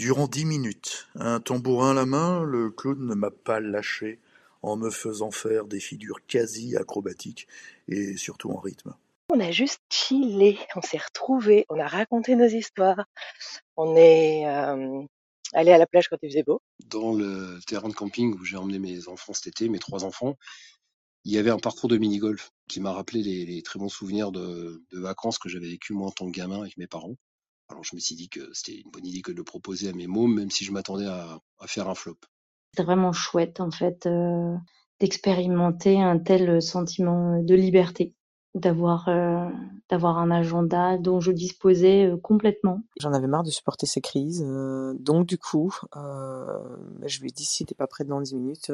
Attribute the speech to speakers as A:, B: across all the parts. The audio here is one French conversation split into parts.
A: Durant dix minutes, un tambourin à la main, le clown ne m'a pas lâché en me faisant faire des figures quasi acrobatiques et surtout en rythme.
B: On a juste chillé, on s'est retrouvés, on a raconté nos histoires, on est euh, allé à la plage quand il faisait beau.
C: Dans le terrain de camping où j'ai emmené mes enfants cet été, mes trois enfants, il y avait un parcours de mini-golf qui m'a rappelé les, très bons souvenirs de, vacances que j'avais vécu moi en tant que gamin avec mes parents. Alors je me suis dit que c'était une bonne idée que de le proposer à mes mômes, même si je m'attendais à, faire un flop.
D: C'était vraiment chouette en fait euh, d'expérimenter un tel sentiment de liberté d'avoir euh, d'avoir un agenda dont je disposais euh, complètement.
E: J'en avais marre de supporter ces crises, euh, donc du coup, je lui ai dit si t'es pas prêt dans 10 minutes,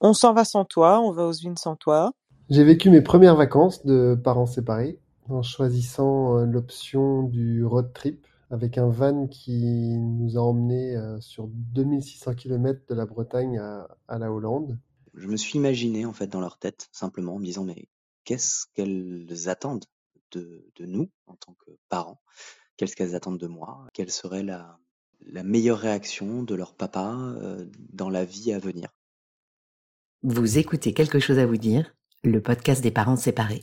E: on s'en va sans toi, on va aux unes sans toi.
F: J'ai vécu mes premières vacances de parents séparés en choisissant l'option du road trip avec un van qui nous a emmenés sur 2600 km de la Bretagne à, à la Hollande.
G: Je me suis imaginé en fait dans leur tête simplement en me disant mais qu'est-ce qu'elles attendent de, nous en tant que parents? Qu'est-ce qu'elles attendent de moi? Quelle serait la, meilleure réaction de leur papa euh, dans la vie à venir?
H: Vous écoutez quelque chose à vous dire, le podcast des parents séparés.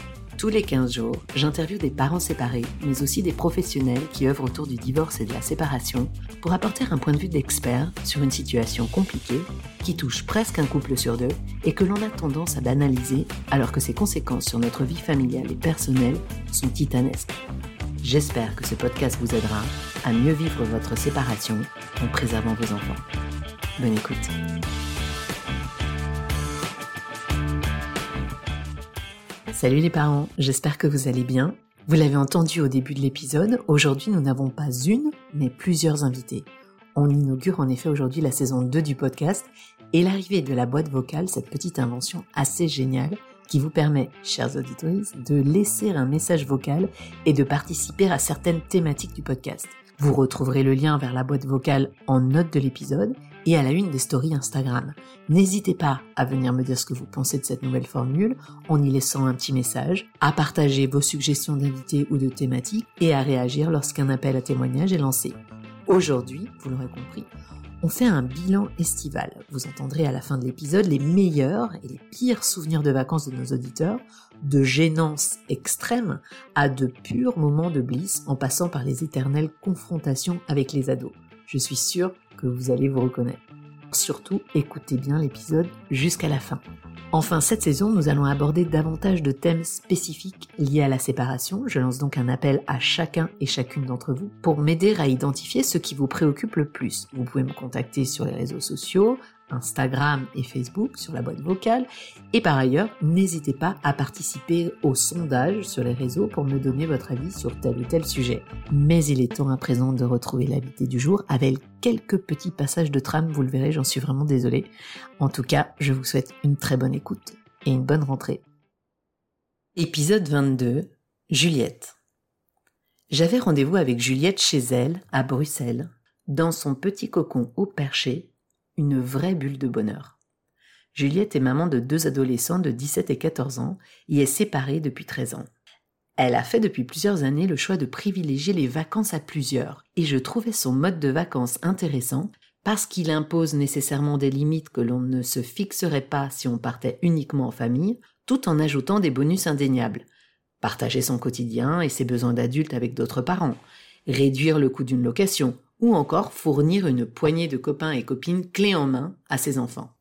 H: Tous les 15 jours, j'interviewe des parents séparés, mais aussi des professionnels qui œuvrent autour du divorce et de la séparation pour apporter un point de vue d'expert sur une situation compliquée qui touche presque un couple sur deux et que l'on a tendance à banaliser alors que ses conséquences sur notre vie familiale et personnelle sont titanesques. J'espère que ce podcast vous aidera à mieux vivre votre séparation en préservant vos enfants. Bonne écoute. Salut les parents, j'espère que vous allez bien. Vous l'avez entendu au début de l'épisode, aujourd'hui nous n'avons pas une, mais plusieurs invités. On inaugure en effet aujourd'hui la saison 2 du podcast et l'arrivée de la boîte vocale, cette petite invention assez géniale qui vous permet, chers auditeurs, de laisser un message vocal et de participer à certaines thématiques du podcast. Vous retrouverez le lien vers la boîte vocale en note de l'épisode et à la une des stories Instagram. N'hésitez pas à venir me dire ce que vous pensez de cette nouvelle formule en y laissant un petit message, à partager vos suggestions d'invités ou de thématiques et à réagir lorsqu'un appel à témoignage est lancé. Aujourd'hui, vous l'aurez compris, on fait un bilan estival. Vous entendrez à la fin de l'épisode les meilleurs et les pires souvenirs de vacances de nos auditeurs, de gênance extrême à de purs moments de bliss en passant par les éternelles confrontations avec les ados. Je suis sûre vous allez vous reconnaître. Surtout, écoutez bien l'épisode jusqu'à la fin. Enfin, cette saison, nous allons aborder davantage de thèmes spécifiques liés à la séparation. Je lance donc un appel à chacun et chacune d'entre vous pour m'aider à identifier ce qui vous préoccupe le plus. Vous pouvez me contacter sur les réseaux sociaux, Instagram et Facebook sur la boîte vocale. Et par ailleurs, n'hésitez pas à participer au sondage sur les réseaux pour me donner votre avis sur tel ou tel sujet. Mais il est temps à présent de retrouver l'invité du jour avec quelques petits passages de trame, vous le verrez, j'en suis vraiment désolée. En tout cas, je vous souhaite une très bonne écoute et une bonne rentrée. Épisode 22. Juliette. J'avais rendez-vous avec Juliette chez elle, à Bruxelles, dans son petit cocon au perché, une vraie bulle de bonheur. Juliette est maman de deux adolescents de 17 et 14 ans et est séparée depuis 13 ans. Elle a fait depuis plusieurs années le choix de privilégier les vacances à plusieurs, et je trouvais son mode de vacances intéressant parce qu'il impose nécessairement des limites que l'on ne se fixerait pas si on partait uniquement en famille, tout en ajoutant des bonus indéniables. Partager son quotidien et ses besoins d'adulte avec d'autres parents, réduire le coût d'une location, ou encore fournir une poignée de copains et copines clés en main à ses enfants.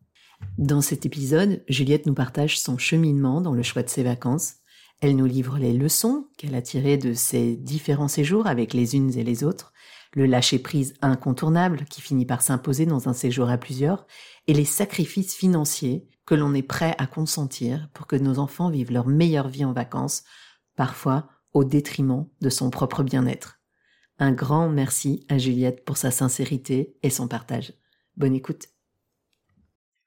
H: Dans cet épisode, Juliette nous partage son cheminement dans le choix de ses vacances. Elle nous livre les leçons qu'elle a tirées de ses différents séjours avec les unes et les autres, le lâcher-prise incontournable qui finit par s'imposer dans un séjour à plusieurs, et les sacrifices financiers que l'on est prêt à consentir pour que nos enfants vivent leur meilleure vie en vacances, parfois au détriment de son propre bien-être. Un grand merci à Juliette pour sa sincérité et son partage. Bonne écoute.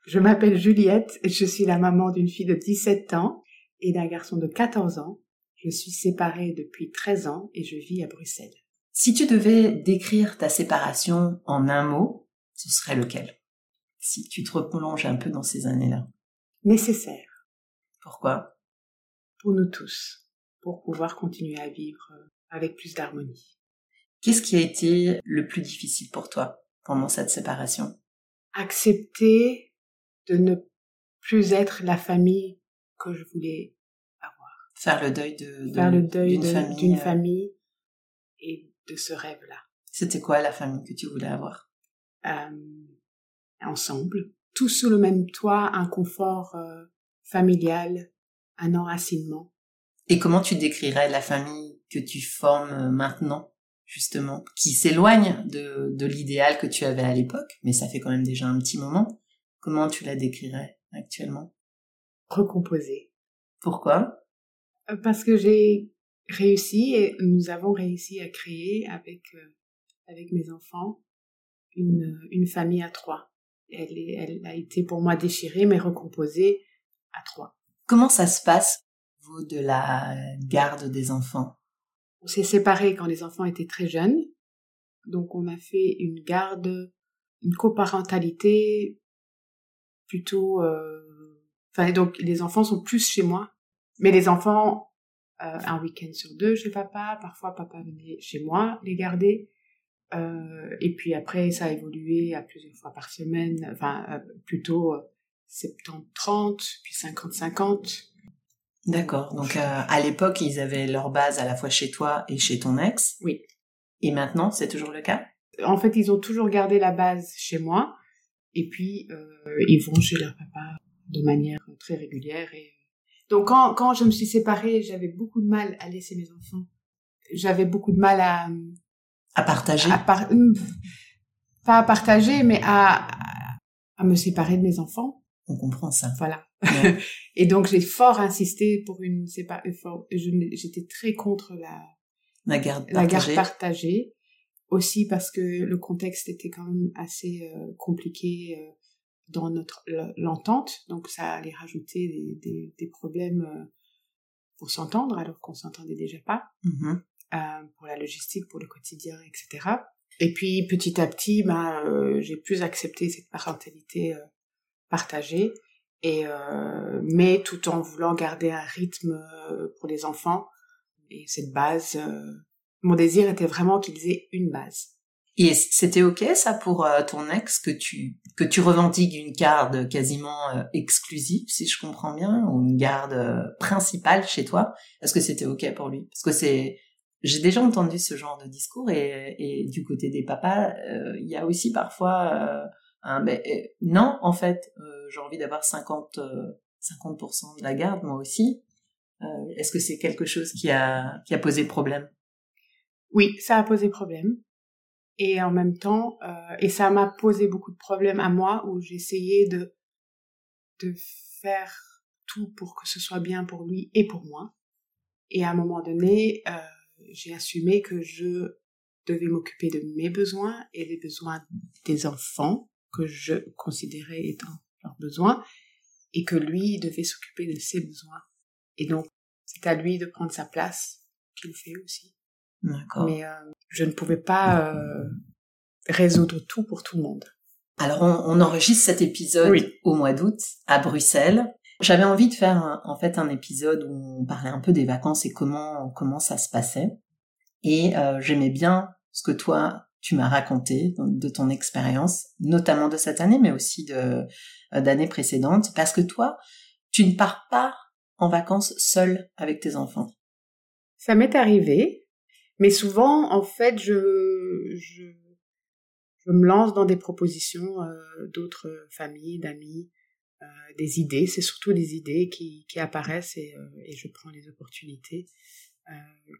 I: Je m'appelle Juliette, je suis la maman d'une fille de 17 ans et d'un garçon de 14 ans. Je suis séparée depuis 13 ans et je vis à Bruxelles.
H: Si tu devais décrire ta séparation en un mot, ce serait lequel? Si tu te replonges un peu dans ces années-là.
I: Nécessaire.
H: Pourquoi?
I: Pour nous tous, pour pouvoir continuer à vivre avec plus d'harmonie.
H: Qu'est-ce qui a été le plus difficile pour toi pendant cette séparation?
I: Accepter de ne plus être la famille que je voulais avoir.
H: Faire le deuil de,
I: Faire le deuil
H: d'une famille, euh,
I: famille et de ce rêve-là.
H: C'était quoi la famille que tu voulais avoir?
I: Euh, ensemble, tous sous le même toit, un confort euh, familial, un enracinement.
H: Et comment tu décrirais la famille que tu formes maintenant, justement, qui s'éloigne de, de l'idéal que tu avais à l'époque, mais ça fait quand même déjà un petit moment. Comment tu la décrirais actuellement?
I: Recomposer.
H: Pourquoi?
I: Euh, Parce que j'ai réussi et nous avons réussi à créer avec euh, avec mes enfants une une famille à trois. Elle est, elle a été pour moi déchirée mais recomposée à trois.
H: Comment ça se passe au niveau de la garde des enfants?
I: On s'est séparés quand les enfants étaient très jeunes, donc on a fait une garde, une coparentalité plutôt. euh, Enfin donc les enfants sont plus chez moi, mais les enfants euh, un week-end sur deux chez papa, parfois papa venait chez moi les garder. Euh, et puis après, ça a évolué à plusieurs fois par semaine, enfin euh, plutôt 70-30, puis 50-50.
H: D'accord. Donc euh, à l'époque, ils avaient leur base à la fois chez toi et chez ton ex.
I: Oui.
H: Et maintenant, c'est toujours le cas?
I: En fait, ils ont toujours gardé la base chez moi, et puis euh, ils vont chez leur papa de manière très régulière. Et... Donc quand, quand je me suis séparée, j'avais beaucoup de mal à laisser mes enfants. J'avais beaucoup de mal à...
H: À partager
I: à par- Pas à partager, mais à, à me séparer de mes enfants.
H: On comprend ça.
I: Voilà.
H: Ouais.
I: et donc j'ai fort insisté pour une séparation. J'étais très contre la,
H: La garde
I: la garde
H: partagée.
I: partagée. Aussi parce que le contexte était quand même assez euh, compliqué euh, dans notre l'entente, donc ça allait rajouter des, des, des problèmes euh, pour s'entendre alors qu'on s'entendait déjà pas,
H: Mhm.
I: euh, pour la logistique, pour le quotidien, etc. Et puis petit à petit, ben, euh, j'ai plus accepté cette parentalité partagée, et euh, mais tout en voulant garder un rythme euh, pour les enfants et cette base. euh, mon désir était vraiment qu'ils aient une base.
H: Et c'était ok ça pour ton ex que tu que tu revendiques une garde quasiment exclusive si je comprends bien ou une garde principale chez toi? Est-ce que c'était ok pour lui? Parce que c'est j'ai déjà entendu ce genre de discours et, et du côté des papas il y a aussi parfois ben, euh, non en fait euh, j'ai envie d'avoir 50 euh, 50% de la garde moi aussi. Euh, Est-ce que c'est quelque chose qui a qui a posé problème?
I: Oui, ça a posé problème. Et en même temps, et ça m'a posé beaucoup de problèmes à moi où j'essayais de de faire tout pour que ce soit bien pour lui et pour moi. Et à un moment donné, j'ai assumé que je devais m'occuper de mes besoins et des besoins des enfants que je considérais étant leurs besoins et que lui devait s'occuper de ses besoins. Et donc, c'est à lui de prendre sa place, qu'il fait aussi.
H: D'accord.
I: Mais euh, je ne pouvais pas euh, résoudre tout pour tout le monde.
H: Alors, on, on enregistre cet épisode
I: Oui.
H: au mois d'août à Bruxelles. J'avais envie de faire un- en fait un épisode où on parlait un peu des vacances et comment comment ça se passait. Et euh, j'aimais bien ce que toi tu m'as raconté de ton expérience, notamment de cette année, mais aussi euh, d'années précédentes, parce que toi, tu ne pars pas en vacances seule avec tes enfants.
I: Ça m'est arrivé, mais souvent, en fait, je, je, je me lance dans des propositions euh, d'autres familles, d'amis, euh, des idées. C'est surtout des idées qui, qui apparaissent et, et je prends les opportunités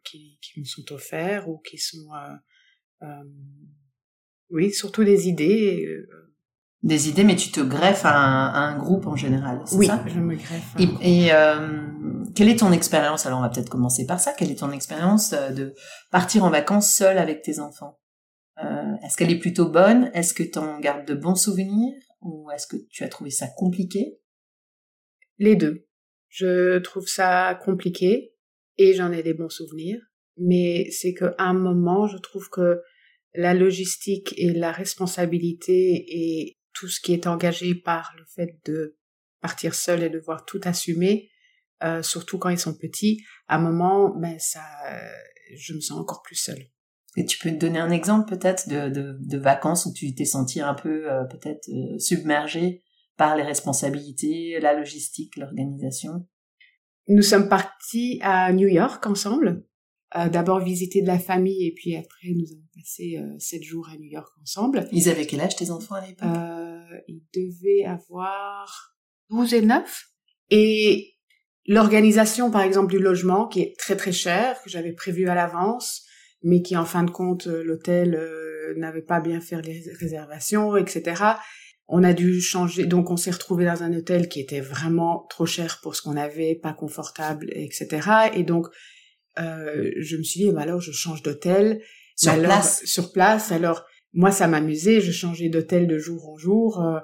I: qui, qui me sont offertes ou qui sont, oui, surtout des idées. euh,
H: Des idées, mais tu te greffes à un, à un groupe en général, c'est
I: Oui,
H: ça?
I: je me greffe.
H: Et, et, euh, quelle est ton expérience? Alors on va peut-être commencer par ça. Quelle est ton expérience euh, de partir en vacances seule avec tes enfants? Euh, Est-ce qu'elle est plutôt bonne? Est-ce que tu en gardes de bons souvenirs? Ou est-ce que tu as trouvé ça compliqué?
I: Les deux. Je trouve ça compliqué et j'en ai des bons souvenirs. Mais c'est qu'à un moment, je trouve que la logistique et la responsabilité et tout ce qui est engagé par le fait de partir seul et devoir tout assumer, euh, surtout quand ils sont petits, à un moment, ben ça, je me sens encore plus seule.
H: Et tu peux te donner un exemple peut-être de, de, de vacances où tu t'es senti un peu euh, peut-être euh, submergé par les responsabilités, la logistique, l'organisation?
I: Nous sommes partis à New York ensemble. Euh, D'abord visiter de la famille et puis après nous avons passé euh, sept jours à New York ensemble.
H: Ils avaient quel âge tes enfants à l'époque?
I: Euh, ils devaient avoir 12 et 9. Et l'organisation, par exemple, du logement, qui est très très cher, que j'avais prévu à l'avance, mais qui en fin de compte, l'hôtel n'avait pas bien fait les réservations, etc. On a dû changer, donc on s'est retrouvé dans un hôtel qui était vraiment trop cher pour ce qu'on avait, pas confortable, etc. Et donc, euh, je me suis dit, bah alors je change d'hôtel.
H: Sur
I: Alors,
H: place.
I: Sur place. Alors, moi, ça m'amusait, je changeais d'hôtel de jour en jour, euh,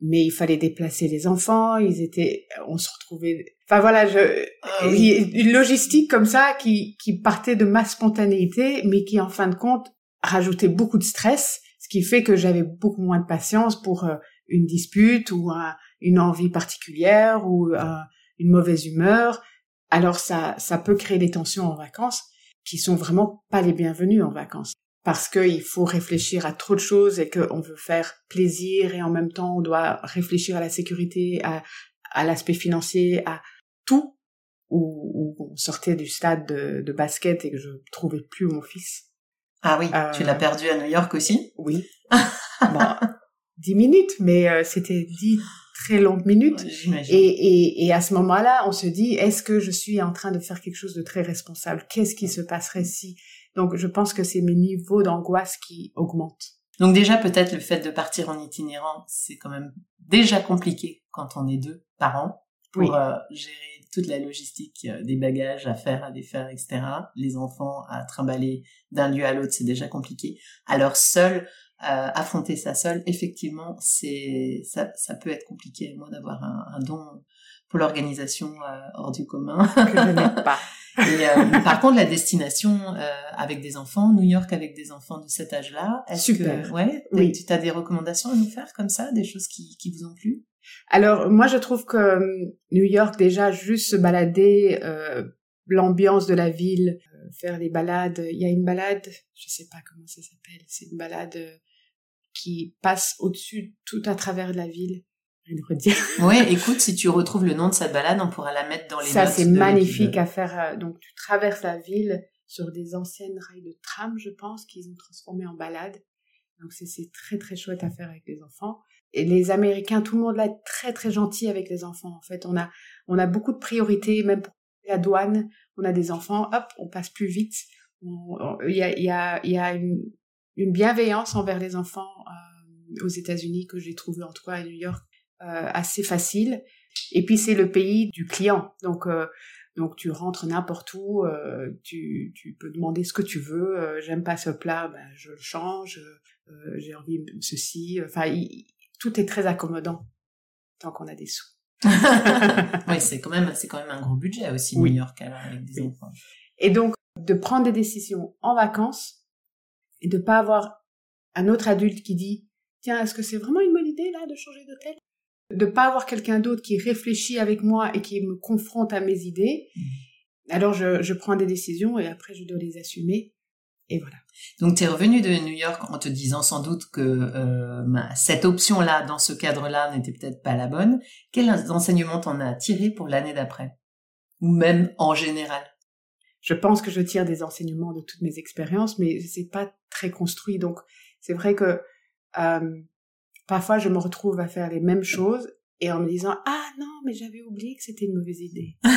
I: mais il fallait déplacer les enfants, ils étaient, on se retrouvait, enfin voilà, je,
H: Ah
I: une logistique comme ça qui, qui partait de ma spontanéité, mais qui en fin de compte rajoutait beaucoup de stress, ce qui fait que j'avais beaucoup moins de patience pour euh, une dispute ou un- une envie particulière ou euh, une mauvaise humeur. Alors ça, ça peut créer des tensions en vacances qui sont vraiment pas les bienvenues en vacances. Parce qu'il faut réfléchir à trop de choses et qu'on veut faire plaisir et en même temps on doit réfléchir à la sécurité, à, à l'aspect financier, à tout. Où, où on sortait du stade de, de basket et que je trouvais plus mon fils.
H: Ah oui,
I: Euh,
H: tu l'as perdu à New York aussi?
I: Oui. bon, dix minutes, mais euh, c'était dix très longues minutes. Et, et, et à ce moment-là, on se dit, est-ce que je suis en train de faire quelque chose de très responsable? Qu'est-ce qui se passerait si? Donc, je pense que c'est mes niveaux d'angoisse qui augmentent.
H: Donc déjà, peut-être le fait de partir en itinérant, c'est quand même déjà compliqué quand on est deux parents pour
I: Oui.
H: euh, gérer toute la logistique euh, des bagages à faire, à défaire, etc. Les enfants à trimballer d'un lieu à l'autre, c'est déjà compliqué. Alors seul, euh, affronter ça seul, effectivement, c'est ça, ça peut être compliqué. Moi, d'avoir un, un don pour l'organisation euh, hors du commun.
I: Que je n'ai pas.
H: Et, euh, par contre, la destination avec des enfants, New York avec des enfants de cet âge-là, est-ce
I: Super.
H: que ouais,
I: Oui.
H: tu as des recommandations à nous faire comme ça, des choses qui, qui vous ont plu?
I: Alors, moi, je trouve que New York, déjà, juste se balader, l'ambiance de la ville, faire les balades. Il y a une balade, je sais pas comment ça s'appelle, c'est une balade qui passe au-dessus, tout à travers la ville.
H: Ouais, écoute, si tu retrouves le nom de cette balade, on pourra la mettre dans les
I: Ça,
H: notes.
I: c'est
H: de
I: magnifique à faire. euh, Donc, tu traverses la ville sur des anciennes rails de tram, je pense, qu'ils ont transformé en balade. Donc, c'est- c'est très, très chouette à faire avec les enfants. Et les Américains, tout le monde là est très, très gentil avec les enfants. En fait, on a, on a beaucoup de priorités, même pour la douane. On a des enfants, hop, on passe plus vite. Il y a, il y a, il y a une, une bienveillance envers les enfants euh, aux États-Unis que j'ai trouvé en tout cas à New York euh, assez facile. Et puis c'est le pays du client, donc euh, donc tu rentres n'importe où, euh, tu tu peux demander ce que tu veux. euh, J'aime pas ce plat, ben je le change. euh, J'ai envie de ceci. Enfin, il- tout est très accommodant tant qu'on a des sous.
H: oui, c'est quand même, c'est quand même un gros budget aussi
I: Oui.
H: New York alors, avec des
I: Oui.
H: enfants.
I: Et donc, de prendre des décisions en vacances et de pas avoir un autre adulte qui dit Tiens, est-ce que c'est vraiment une bonne idée là de changer d'hôtel De pas avoir quelqu'un d'autre qui réfléchit avec moi et qui me confronte à mes idées. Alors, je, je prends des décisions et après, je dois les assumer. Et voilà.
H: Donc, tu es revenu de New York en te disant sans doute que euh, bah, cette option-là, dans ce cadre-là, n'était peut-être pas la bonne. Quels enseignements t'en as tiré pour l'année d'après? Ou même en général?
I: Je pense que je tire des enseignements de toutes mes expériences, mais c'est pas très construit. Donc, c'est vrai que euh, parfois, je me retrouve à faire les mêmes choses et en me disant Ah non, mais j'avais oublié que c'était une mauvaise idée.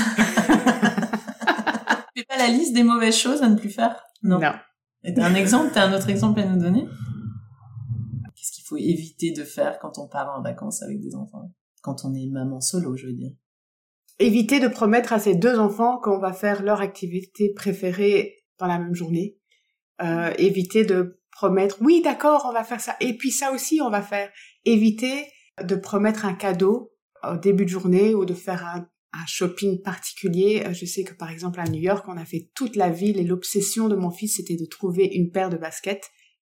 H: Tu fais pas la liste des mauvaises choses à ne plus faire?
I: Non.
H: Et t'as un exemple, t'as un autre exemple à nous donner? Qu'est-ce qu'il faut éviter de faire quand on part en vacances avec des enfants? Quand on est maman solo, je veux dire.
I: Éviter de promettre à ses deux enfants qu'on va faire leur activité préférée dans la même journée. Euh, éviter de promettre, oui, d'accord, on va faire ça. Et puis ça aussi, on va faire. Éviter de promettre un cadeau au début de journée ou de faire un, un shopping particulier. Euh, je sais que par exemple à New York, on a fait toute la ville et l'obsession de mon fils, c'était de trouver une paire de baskets.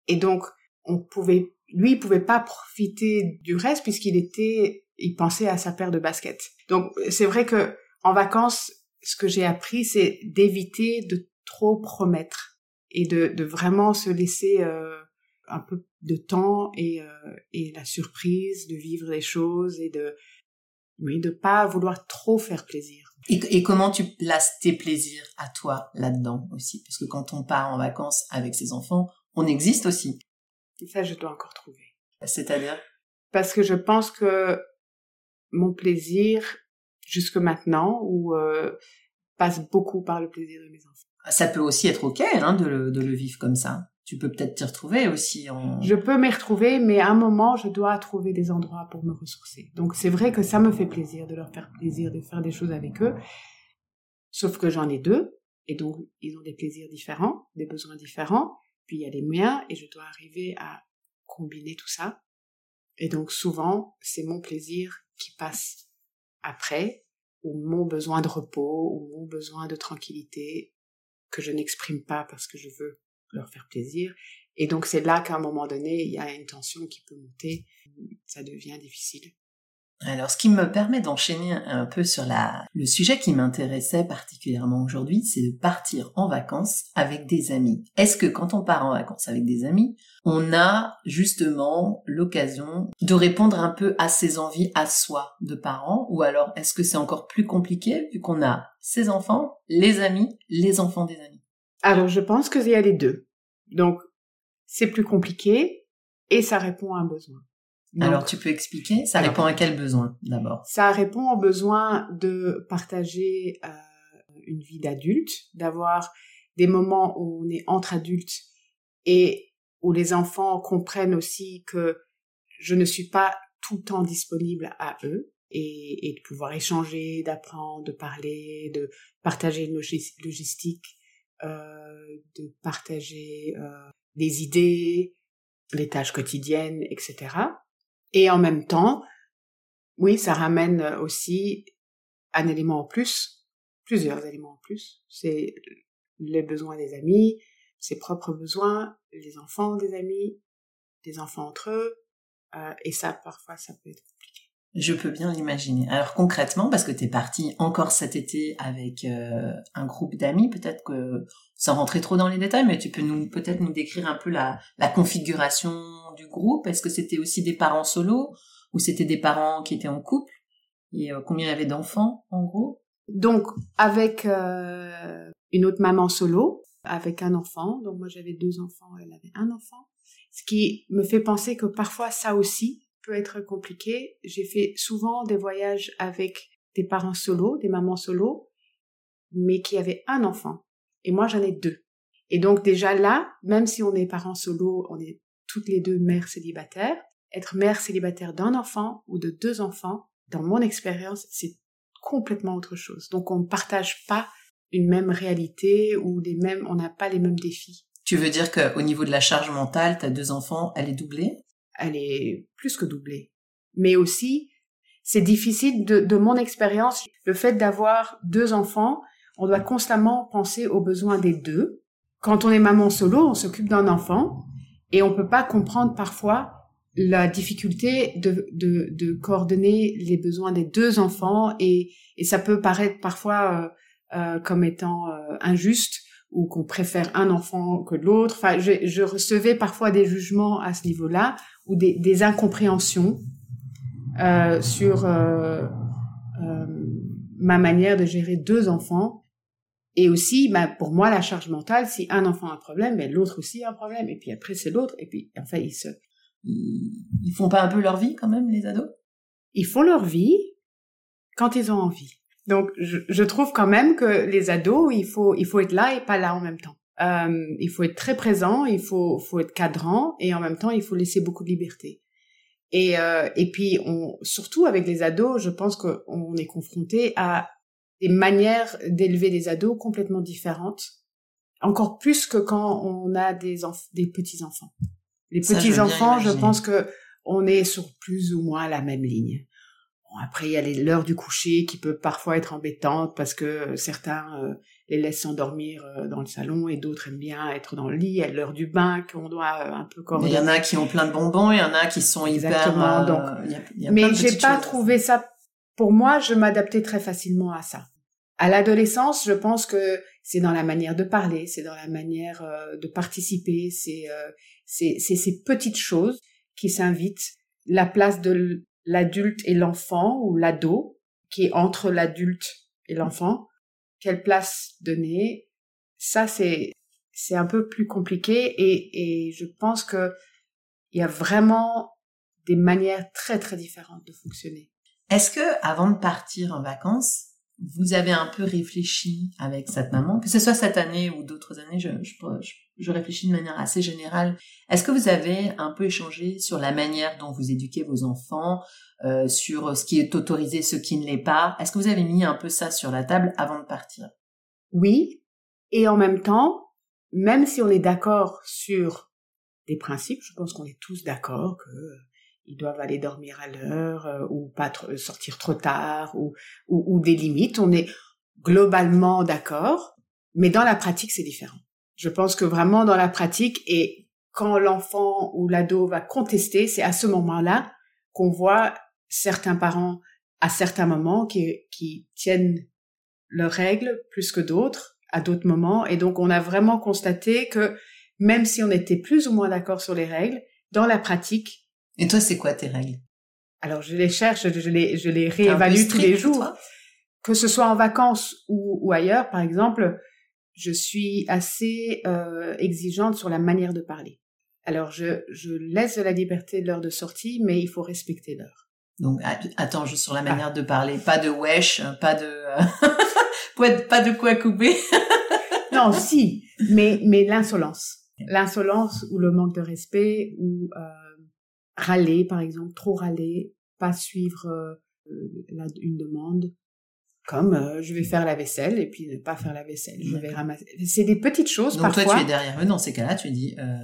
I: Et donc, on pouvait, lui, il pouvait pas profiter du reste puisqu'il était, il pensait à sa paire de baskets. Donc, c'est vrai que en vacances, ce que j'ai appris, c'est d'éviter de trop promettre et de, de vraiment se laisser euh, un peu de temps et, euh, et la surprise de vivre les choses et de oui de pas vouloir trop faire plaisir.
H: Et, et comment tu places tes plaisirs à toi là-dedans aussi? Parce que quand on part en vacances avec ses enfants, on existe aussi.
I: Et ça, je dois encore trouver.
H: C'est-à-dire?
I: Parce que je pense que mon plaisir, jusque maintenant, ou euh, passe beaucoup par le plaisir de mes enfants.
H: Ça peut aussi être ok hein, de, le, de le vivre comme ça. Tu peux peut-être t'y retrouver aussi. En...
I: Je peux m'y retrouver, mais à un moment, je dois trouver des endroits pour me ressourcer. Donc c'est vrai que ça me fait plaisir de leur faire plaisir, de faire des choses avec eux. Sauf que j'en ai deux, et donc ils ont des plaisirs différents, des besoins différents. Puis il y a les miens, et je dois arriver à combiner tout ça. Et donc souvent, c'est mon plaisir qui passe après, ou mon besoin de repos, ou mon besoin de tranquillité que je n'exprime pas parce que je veux leur faire plaisir. Et donc c'est là qu'à un moment donné, il y a une tension qui peut monter, ça devient difficile.
H: Alors, ce qui me permet d'enchaîner un peu sur la, le sujet qui m'intéressait particulièrement aujourd'hui, c'est de partir en vacances avec des amis. Est-ce que quand on part en vacances avec des amis, on a justement l'occasion de répondre un peu à ses envies à soi de parents, ou alors est-ce que c'est encore plus compliqué vu qu'on a ses enfants, les amis, les enfants des amis?
I: Alors, je pense qu'il y a les deux. Donc, c'est plus compliqué et ça répond à un besoin. Donc,
H: Alors, tu peux expliquer? Ça
I: Alors,
H: répond à quel besoin d'abord?
I: Ça répond au besoin de partager euh, une vie d'adulte, d'avoir des moments où on est entre adultes et où les enfants comprennent aussi que je ne suis pas tout le temps disponible à eux et, et de pouvoir échanger, d'apprendre, de parler, de partager une logis- logistique, euh, de partager euh, des idées, les tâches quotidiennes, etc. Et en même temps, oui, ça ramène aussi un élément en plus, plusieurs éléments en plus. C'est les besoins des amis, ses propres besoins, les enfants des amis, des enfants entre eux, euh, et ça, parfois, ça peut être.
H: Je peux bien l'imaginer. Alors concrètement, parce que tu es parti encore cet été avec euh, un groupe d'amis, peut-être que sans rentrer trop dans les détails, mais tu peux nous peut-être nous décrire un peu la, configuration du groupe. Est-ce que c'était aussi des parents solos ou c'était des parents qui étaient en couple? Et euh, combien il y avait d'enfants en gros?
I: Donc, avec euh, une autre maman solo, avec un enfant, donc moi j'avais deux enfants, elle avait un enfant, ce qui me fait penser que parfois ça aussi peut être compliqué. J'ai fait souvent des voyages avec des parents solos, des mamans solos, mais qui avaient un enfant. Et moi j'en ai deux. Et donc déjà là, même si on est parents solos, on est toutes les deux mères célibataires, être mère célibataire d'un enfant ou de deux enfants, dans mon expérience, c'est complètement autre chose. Donc on ne partage pas une même réalité ou les mêmes, on n'a pas les mêmes défis.
H: Tu veux dire qu'au niveau de la charge mentale, t'as deux enfants, elle est doublée?
I: Elle est plus que doublée. Mais aussi, c'est difficile de, de mon expérience, le fait d'avoir deux enfants, on doit constamment penser aux besoins des deux. Quand on est maman solo, on s'occupe d'un enfant et on peut pas comprendre parfois la difficulté de, de, coordonner les besoins des deux enfants et, et ça peut paraître parfois euh, euh, comme étant euh, injuste ou qu'on préfère un enfant que l'autre. Enfin, je, je recevais parfois des jugements à ce niveau-là ou des, des incompréhensions euh, sur euh, euh, ma manière de gérer deux enfants. Et aussi, bah, pour moi, la charge mentale, si un enfant a un problème, ben, l'autre aussi a un problème. Et puis après, c'est l'autre. Et puis, enfin, ils se,
H: ils font pas un peu leur vie quand même, les ados?
I: Ils font leur vie quand ils ont envie. Donc, je, je trouve quand même que les ados, il faut, il faut être là et pas là en même temps. Euh, il faut être très présent, il faut, faut être cadrant et en même temps, il faut laisser beaucoup de liberté. Et, euh, et puis, on, surtout avec les ados, je pense qu'on est confronté à des manières d'élever des ados complètement différentes, encore plus que quand on a des, des petits enfants. Les petits enfants, je pense que on est sur plus ou moins la même ligne. Bon, après, il y a l'heure du coucher qui peut parfois être embêtante parce que certains euh, les laissent s'endormir euh, dans le salon et d'autres aiment bien être dans le lit. à l'heure du bain qu'on doit euh, un peu coordonner.
H: Il y en a qui ont plein de bonbons, il y en a qui sont Exactement,
I: hyper... Donc, y a, mais j'ai pas trouvé ça... Pour moi, je m'adaptais très facilement à ça. À l'adolescence, je pense que c'est dans la manière de parler, c'est dans la manière de participer, c'est c'est ces petites choses qui s'invitent, la place de l'adulte et l'enfant ou l'ado qui est entre l'adulte et l'enfant, quelle place donner, ça c'est c'est un peu plus compliqué et, et je pense que il y a vraiment des manières très très différentes de fonctionner.
H: Est-ce que avant de partir en vacances, vous avez un peu réfléchi avec cette maman, que ce soit cette année ou d'autres années, je, je, je, réfléchis de manière assez générale. Est-ce que vous avez un peu échangé sur la manière dont vous éduquez vos enfants, euh, sur ce qui est autorisé, ce qui ne l'est pas? Est-ce que vous avez mis un peu ça sur la table avant de partir?
I: Oui, et en même temps, même si on est d'accord sur des principes, je pense qu'on est tous d'accord que ils doivent aller dormir à l'heure euh, ou pas sortir trop tard ou, ou, des limites. On est globalement d'accord, mais dans la pratique, c'est différent. Je pense que vraiment dans la pratique, et quand l'enfant ou l'ado va contester, c'est à ce moment-là qu'on voit certains parents à certains moments qui, qui tiennent leurs règles plus que d'autres à d'autres moments. Et donc, on a vraiment constaté que même si on était plus ou moins d'accord sur les règles, dans la pratique,
H: et toi, c'est quoi tes règles?
I: Alors, je les cherche, je les, je les réévalue tous les jours. Que ce soit en vacances ou, ou, ailleurs, par exemple, je suis assez euh, exigeante sur la manière de parler. Alors, je, je laisse la liberté de l'heure de sortie, mais il faut respecter l'heure.
H: Donc, attends, juste sur la ah. manière de parler, pas de wesh, pas de, pas de quoi couper.
I: non, si, mais mais l'insolence, l'insolence ou le manque de respect ou euh, râler, par exemple, trop râler, pas suivre euh, la, une demande, comme euh, je vais faire la vaisselle et puis ne pas faire la vaisselle, je vais ramasser. C'est des petites choses
H: Donc
I: parfois.
H: toi, tu es derrière eux dans ces cas-là, tu dis, euh,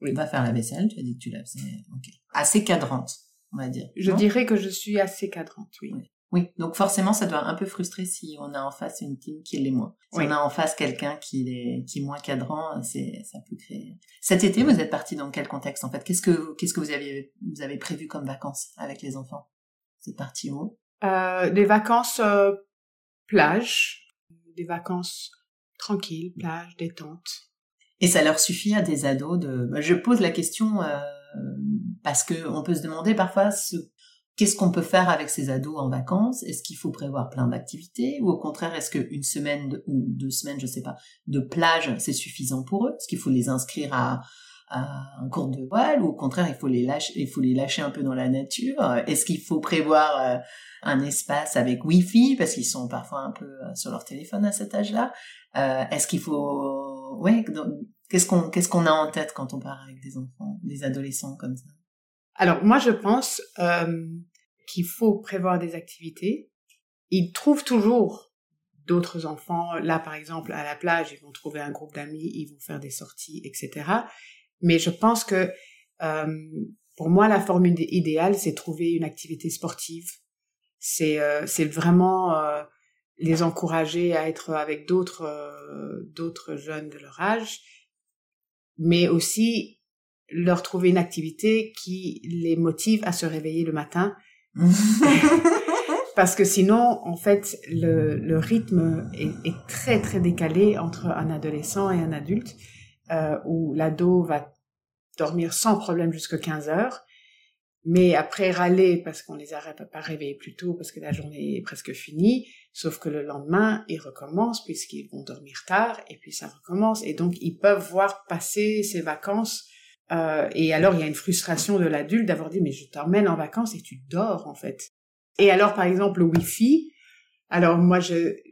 H: oui. va faire la vaisselle, tu as dit que tu la faisais, ok. Assez cadrante, on va dire.
I: Je dirais que je suis assez cadrante, oui.
H: oui. Oui, donc forcément, ça doit un peu frustrer si on a en face une team qui l'est moins. Si on a en face quelqu'un qui est qui est moins cadrant, c'est ça peut créer. Cet été, vous êtes parti dans quel contexte en fait? Qu'est-ce que qu'est-ce que vous avez vous avez prévu comme vacances avec les enfants? Vous êtes parti où?
I: Euh, Des vacances euh, plage, des vacances tranquilles, plage, détente.
H: Et ça leur suffit à des ados de. Je pose la question euh, parce que on peut se demander parfois ce Qu'est-ce qu'on peut faire avec ces ados en vacances? Est-ce qu'il faut prévoir plein d'activités? Ou au contraire est-ce qu'une semaine ou deux semaines, je sais pas, de plage c'est suffisant pour eux? Est-ce qu'il faut les inscrire à, un cours de voile? Ou au contraire il faut les lâcher, il faut les lâcher un peu dans la nature? Est-ce qu'il faut prévoir euh, un espace avec Wi-Fi? Parce qu'ils sont parfois un peu euh, sur leur téléphone à cet âge-là. Euh, Est-ce qu'il faut, ouais, qu'est-ce qu'on qu'est-ce qu'on a en tête quand on part avec des enfants, des adolescents comme ça?
I: Alors moi je pense euh, qu'il faut prévoir des activités. Ils trouvent toujours d'autres enfants. Là par exemple à la plage, ils vont trouver un groupe d'amis, ils vont faire des sorties, etc. Mais je pense que euh, pour moi la formule idéale c'est trouver une activité sportive. C'est euh, vraiment les encourager à être avec d'autres jeunes de leur âge, mais aussi leur trouver une activité qui les motive à se réveiller le matin. Parce que sinon, en fait, le, le rythme est, est, très très décalé entre un adolescent et un adulte, euh, où l'ado va dormir sans problème jusqu'à 15 heures, mais après râler parce qu'on les a pas réveillés plus tôt parce que la journée est presque finie, sauf que le lendemain, ils recommencent puisqu'ils vont dormir tard et puis ça recommence et donc ils peuvent voir passer ces vacances euh, et alors, il y a une frustration de l'adulte d'avoir dit, mais je t'emmène en vacances et tu dors, en fait. Et alors, par exemple, le Wi-Fi, alors moi, j'ai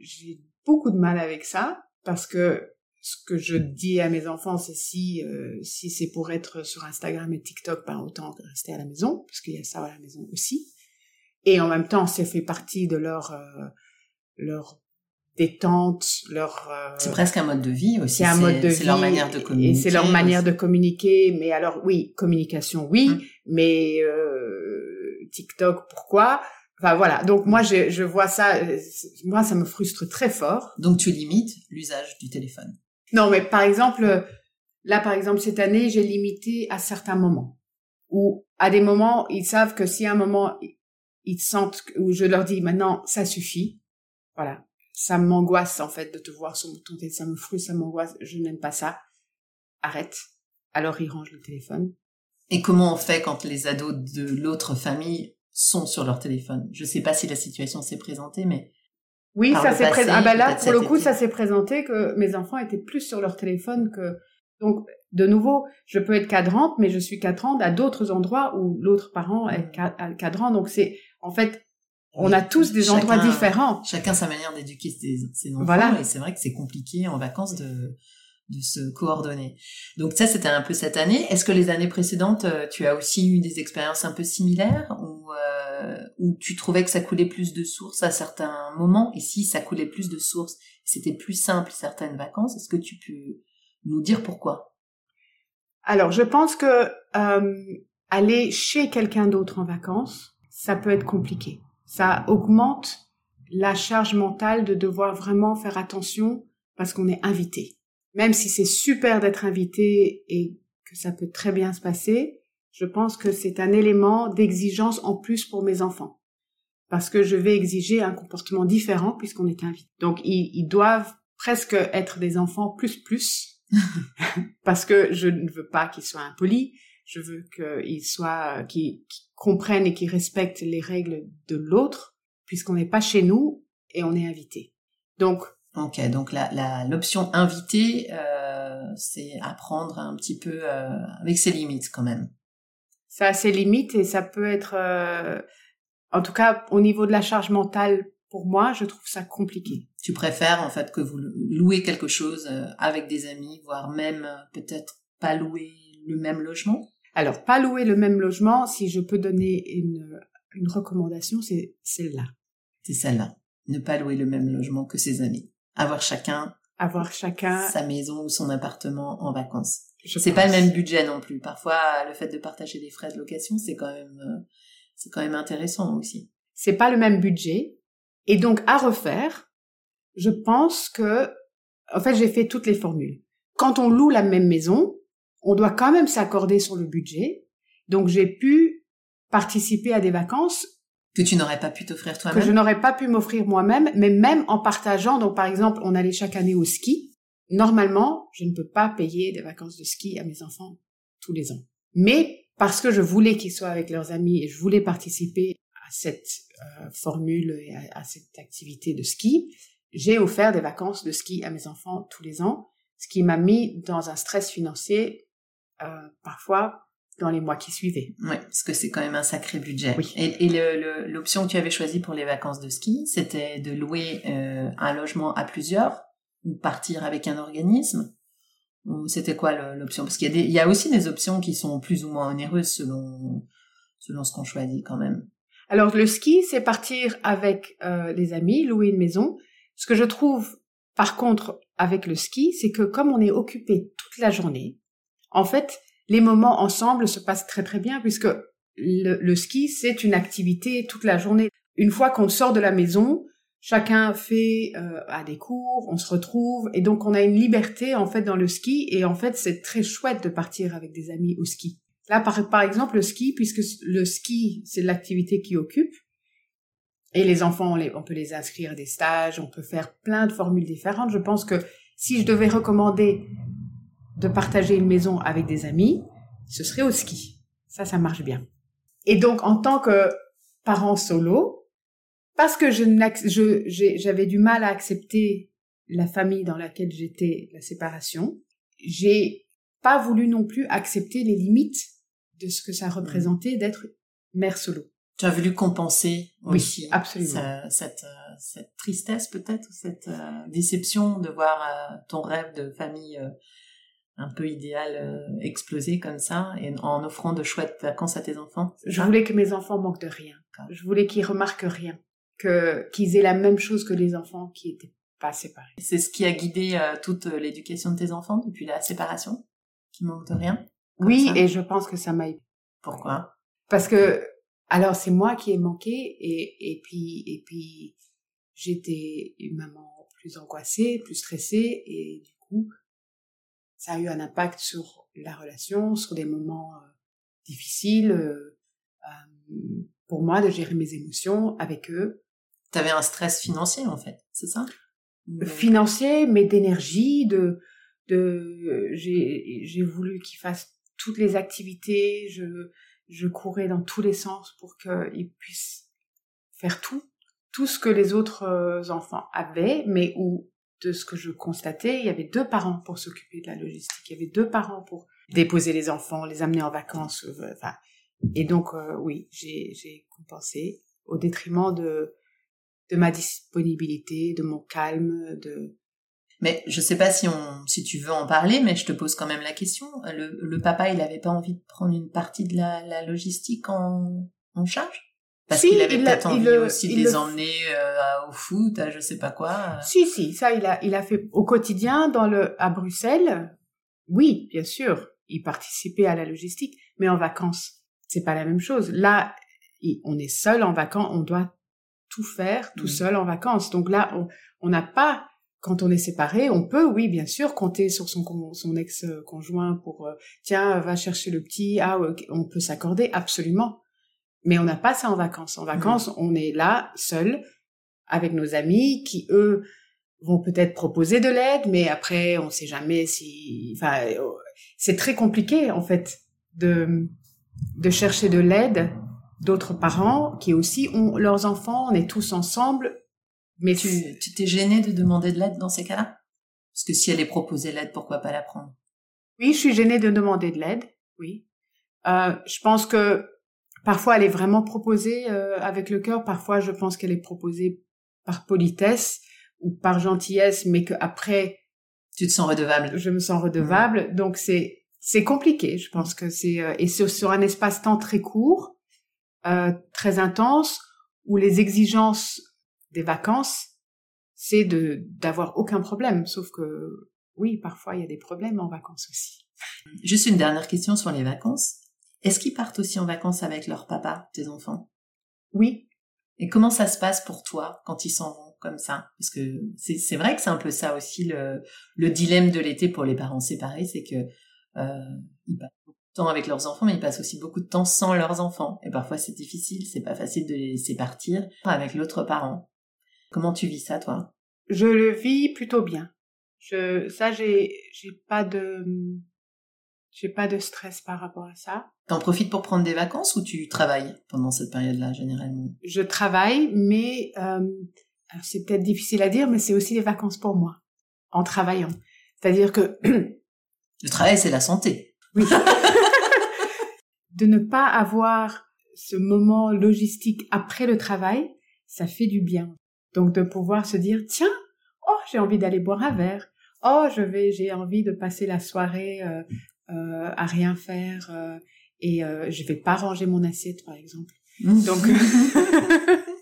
I: beaucoup de mal avec ça, parce que ce que je dis à mes enfants, c'est si euh, si c'est pour être sur Instagram et TikTok, ben autant rester à la maison, parce qu'il y a ça à la maison aussi. Et en même temps, ça fait partie de leur euh, leur détente, leur. Euh,
H: c'est presque un mode de vie aussi.
I: C'est un mode de vie.
H: C'est leur manière de communiquer.
I: Et c'est leur manière de communiquer. Mais alors oui, communication, oui, hum. mais euh, TikTok, pourquoi? Enfin voilà. Donc moi, je, je vois ça. Moi, ça me frustre très fort.
H: Donc tu limites l'usage du téléphone.
I: Non, mais par exemple, là, par exemple, cette année, j'ai limité à certains moments. Ou à des moments, ils savent que si à un moment, ils sentent, où je leur dis maintenant, ça suffit. Voilà. Ça m'angoisse, en fait, de te voir sur mon téléphone. Ça me frustre, ça m'angoisse. Je n'aime pas ça. Arrête. Alors, ils rangent le téléphone.
H: Et comment on fait quand les ados de l'autre famille sont sur leur téléphone? Je sais pas si la situation s'est présentée, mais
I: oui, ça s'est présenté. Ah ben là, pour le coup, ça s'est présenté que mes enfants étaient plus sur leur téléphone que. Donc, de nouveau, je peux être cadrante, mais je suis cadrante à d'autres endroits où l'autre parent est mmh. cadrant. Donc, c'est en fait, on a tous des endroits différents.
H: Chacun sa manière d'éduquer ses, ses, enfants. Voilà. Et c'est vrai que c'est compliqué en vacances de de se coordonner. Donc ça, c'était un peu cette année. Est-ce que les années précédentes, euh, tu as aussi eu des expériences un peu similaires ou euh, où tu trouvais que ça coulait plus de sources à certains moments? Et si ça coulait plus de sources, c'était plus simple certaines vacances, est-ce que tu peux nous dire pourquoi?
I: Alors, je pense que euh, aller chez quelqu'un d'autre en vacances, ça peut être compliqué. Ça augmente la charge mentale de devoir vraiment faire attention parce qu'on est invité. Même si c'est super d'être invité et que ça peut très bien se passer, je pense que c'est un élément d'exigence en plus pour mes enfants. Parce que je vais exiger un comportement différent puisqu'on est invité. Donc, ils, doivent presque être des enfants plus plus. parce que je ne veux pas qu'ils soient impolis. Je veux qu'ils soient, qu'ils comprennent et qu'ils respectent les règles de l'autre puisqu'on n'est pas chez nous et on est invité. Donc,
H: Ok, donc la l'option invité, euh, c'est apprendre un petit peu euh, avec ses limites quand même
I: ça a ses limites et ça peut être, euh, en tout cas au niveau de la charge mentale, pour moi, je trouve ça compliqué.
H: Tu préfères en fait que vous louez quelque chose avec des amis, voire même peut-être pas louer le même logement?
I: Alors, pas louer le même logement, si je peux donner une, une recommandation, c'est celle-là.
H: C'est celle-là. Ne pas louer le même logement que ses amis. Avoir chacun
I: avoir chacun
H: sa maison ou son appartement en vacances. C'est pas le même budget non plus. Parfois, le fait de partager des frais de location, c'est quand même, euh, c'est quand même intéressant aussi.
I: C'est pas le même budget. Et donc, à refaire, je pense que, en fait, j'ai fait toutes les formules. Quand on loue la même maison, on doit quand même s'accorder sur le budget. Donc, j'ai pu participer à des vacances
H: que tu n'aurais pas pu t'offrir toi-même.
I: Que je n'aurais pas pu m'offrir moi-même, mais même en partageant. Donc, par exemple, on allait chaque année au ski. Normalement, je ne peux pas payer des vacances de ski à mes enfants tous les ans. Mais parce que je voulais qu'ils soient avec leurs amis et je voulais participer à cette euh, formule et à, cette activité de ski, j'ai offert des vacances de ski à mes enfants tous les ans, ce qui m'a mis dans un stress financier euh, parfois dans les mois qui suivaient.
H: Oui, parce que c'est quand même un sacré budget. Oui. Et, et l'option que tu avais choisie pour les vacances de ski, c'était de louer euh, un logement à plusieurs ou partir avec un organisme? C'était quoi l'option? Parce qu'il y, a il y a aussi des options qui sont plus ou moins onéreuses selon, selon ce qu'on choisit quand même.
I: Alors le ski, c'est partir avec euh, des amis, louer une maison. Ce que je trouve par contre avec le ski, c'est que comme on est occupé toute la journée, en fait, les moments ensemble se passent très très bien puisque le, ski, c'est une activité toute la journée. Une fois qu'on sort de la maison, chacun fait euh, à des cours, on se retrouve et donc on a une liberté en fait dans le ski et en fait c'est très chouette de partir avec des amis au ski. Là par, par exemple le ski puisque le ski c'est l'activité qui occupe et les enfants on, les, on peut les inscrire à des stages, on peut faire plein de formules différentes. Je pense que si je devais recommander de partager une maison avec des amis, ce serait au ski. Ça ça marche bien. Et donc en tant que parent solo, parce que je j'avais du mal à accepter la famille dans laquelle j'étais, la séparation, j'ai pas voulu non plus accepter les limites de ce que ça représentait d'être mère solo.
H: Tu as voulu compenser
I: Oui,
H: aussi
I: absolument.
H: ce- cette, euh, cette tristesse peut-être, ou cette euh, déception de voir euh, ton rêve de famille un peu idéal euh, exploser comme ça, et en offrant de chouettes vacances à tes enfants.
I: Je voulais que mes enfants manquent de rien. Je voulais qu'ils remarquent rien. Que, qu'ils aient la même chose que les enfants qui étaient pas séparés.
H: C'est ce qui a guidé euh, toute euh, l'éducation de tes enfants depuis la séparation, qui manque de rien?
I: Oui,
H: ça?
I: et je pense que ça m'a aidé.
H: Pourquoi?
I: Parce que, alors c'est moi qui ai manqué et, et puis, et puis, j'étais une maman plus angoissée, plus stressée et du coup, ça a eu un impact sur la relation, sur des moments euh, difficiles, euh, euh, pour moi de gérer mes émotions avec eux,
H: T'avais un stress financier en fait, c'est ça?
I: Financier, mais d'énergie, de, de, j'ai, voulu qu'ils fassent toutes les activités, je, je courais dans tous les sens pour qu'ils puissent faire tout, tout ce que les autres enfants avaient, mais où, de ce que je constatais, il y avait deux parents pour s'occuper de la logistique, il y avait deux parents pour déposer les enfants, les amener en vacances, euh, enfin, et donc, euh, oui, j'ai, compensé au détriment de, de ma disponibilité, de mon calme, de,
H: Mais je sais pas si on, si tu veux en parler, mais je te pose quand même la question. Le, le papa, il avait pas envie de prendre une partie de la, la logistique en, en charge? Parce
I: Si,
H: qu'il avait peut-être envie
I: le-
H: aussi de les
I: le-
H: emmener euh, au foot, à je sais pas quoi.
I: Si, si, ça, il a, il a fait au quotidien dans le, à Bruxelles. Oui, bien sûr, il participait à la logistique, mais en vacances, c'est pas la même chose. Là, il- on est seul en vacances, on doit tout faire tout seul en vacances. Donc là, on n'a pas, quand on est séparé, on peut, oui, bien sûr, compter sur son, son ex-conjoint pour, euh, tiens, va chercher le petit, ah, on peut s'accorder, absolument. Mais on n'a pas ça en vacances. En vacances, on est là, seul, avec nos amis qui, eux, vont peut-être proposer de l'aide, mais après, on sait jamais si, enfin, euh, c'est très compliqué, en fait, de, de chercher de l'aide d'autres parents qui aussi ont leurs enfants, on est tous ensemble, mais
H: Tu t'es gêné de demander de l'aide dans ces cas-là? Parce que si elle est proposée l'aide, pourquoi pas la prendre?
I: Oui, je suis gênée de demander de l'aide, oui. Euh, je pense que parfois elle est vraiment proposée euh, avec le cœur, parfois je pense qu'elle est proposée par politesse ou par gentillesse, mais que après
H: Tu te sens redevable
I: je me sens redevable. Donc c'est c'est compliqué. Je pense que c'est euh, et c'est sur un espace-temps très court, euh, très intense, où les exigences des vacances, c'est de d'avoir aucun problème. Sauf que oui, parfois il y a des problèmes en vacances aussi.
H: Juste une dernière question sur les vacances. Est-ce qu'ils partent aussi en vacances avec leur papa, tes enfants?
I: Oui,
H: Et comment ça se passe pour toi quand ils s'en vont comme ça? Parce que c'est vrai que c'est un peu ça aussi le, le dilemme de l'été pour les parents séparés, c'est que euh, ils passent beaucoup de temps avec leurs enfants, mais ils passent aussi beaucoup de temps sans leurs enfants. Et parfois c'est difficile, c'est pas facile de les laisser partir avec l'autre parent. Comment tu vis ça, toi?
I: Je le vis plutôt bien. Je ça j'ai pas de j'ai pas de stress par rapport à ça.
H: T'en profites pour prendre des vacances ou tu travailles pendant cette période-là généralement?
I: Je travaille, mais euh, c'est peut-être difficile à dire, mais c'est aussi des vacances pour moi en travaillant. C'est-à-dire que
H: Le travail, c'est la santé.
I: oui, de ne pas avoir ce moment logistique après le travail, ça fait du bien. Donc de pouvoir se dire tiens, oh j'ai envie d'aller boire un verre, oh je vais j'ai envie de passer la soirée euh, euh, à rien faire euh, et euh, je vais pas ranger mon assiette par exemple. Donc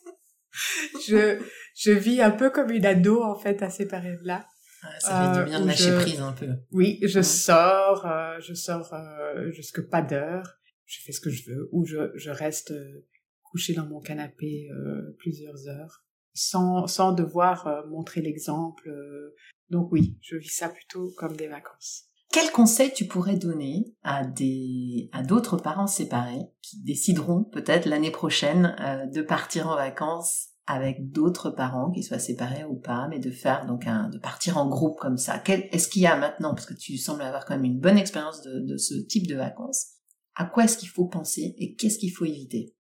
I: je je vis un peu comme une ado en fait à ces périodes-là.
H: Ouais, ça fait
I: Euh,
H: du bien de lâcher
I: je-
H: prise un peu.
I: Oui, je
H: Ouais.
I: sors, euh, je sors euh, jusque pas d'heure, je fais ce que je veux ou je je reste euh, couché dans mon canapé euh, plusieurs heures sans sans devoir euh, montrer l'exemple. euh. Donc oui, je vis ça plutôt comme des vacances.
H: Quel conseil tu pourrais donner à des à d'autres parents séparés qui décideront peut-être l'année prochaine euh, de partir en vacances avec d'autres parents, qu'ils soient séparés ou pas, mais de faire donc un de partir en groupe comme ça? Quel est-ce qu'il y a maintenant parce que tu sembles avoir quand même une bonne expérience de, ce type de vacances. À quoi est-ce qu'il faut penser et qu'est-ce qu'il faut éviter?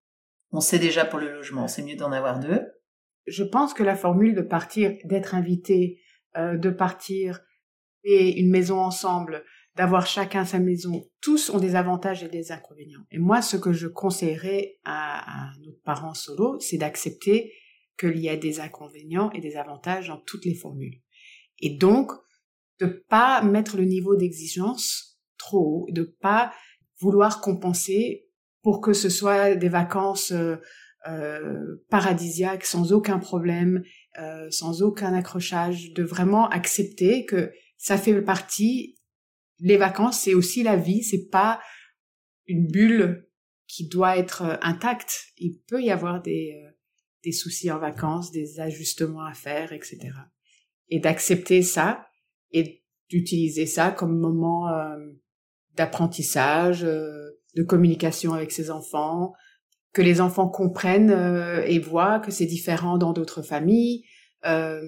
H: On sait déjà pour le logement, c'est mieux d'en avoir deux.
I: Je pense que la formule de partir, d'être invité, euh, de partir et une maison ensemble, d'avoir chacun sa maison. Tous ont des avantages et des inconvénients. Et moi, ce que je conseillerais à, à notre parent solo, c'est d'accepter qu'il y a des inconvénients et des avantages dans toutes les formules. Et donc, de pas mettre le niveau d'exigence trop haut, de pas vouloir compenser pour que ce soit des vacances euh, euh, paradisiaques sans aucun problème, euh, sans aucun accrochage, de vraiment accepter que ça fait partie. Les vacances, c'est aussi la vie, c'est pas une bulle qui doit être intacte. Il peut y avoir des des soucis en vacances, des ajustements à faire, etc. Et d'accepter ça et d'utiliser ça comme moment d'apprentissage, de communication avec ses enfants, que les enfants comprennent euh, et voient que c'est différent dans d'autres familles, euh,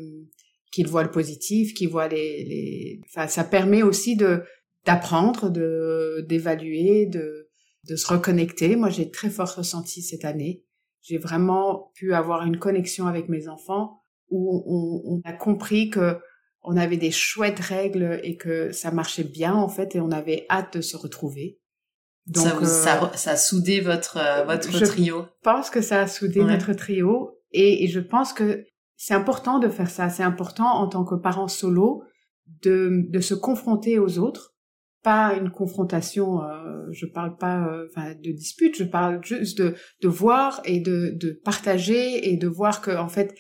I: qu'ils voient le positif, qu'ils voient les, les... Enfin, ça permet aussi de d'apprendre, de d'évaluer, de de se reconnecter. Moi, j'ai très fort ressenti cette année. J'ai vraiment pu avoir une connexion avec mes enfants où on, on a compris que on avait des chouettes règles et que ça marchait bien en fait et on avait hâte de se retrouver.
H: Donc, ça, euh, ça, a soudé votre, euh, votre trio.
I: Je pense que ça a soudé notre trio et, et, je pense que c'est important de faire ça. C'est important en tant que parent solo de, de se confronter aux autres. Pas une confrontation, euh, je parle pas euh, de dispute, je parle juste de, de voir et de, de partager et de voir que en fait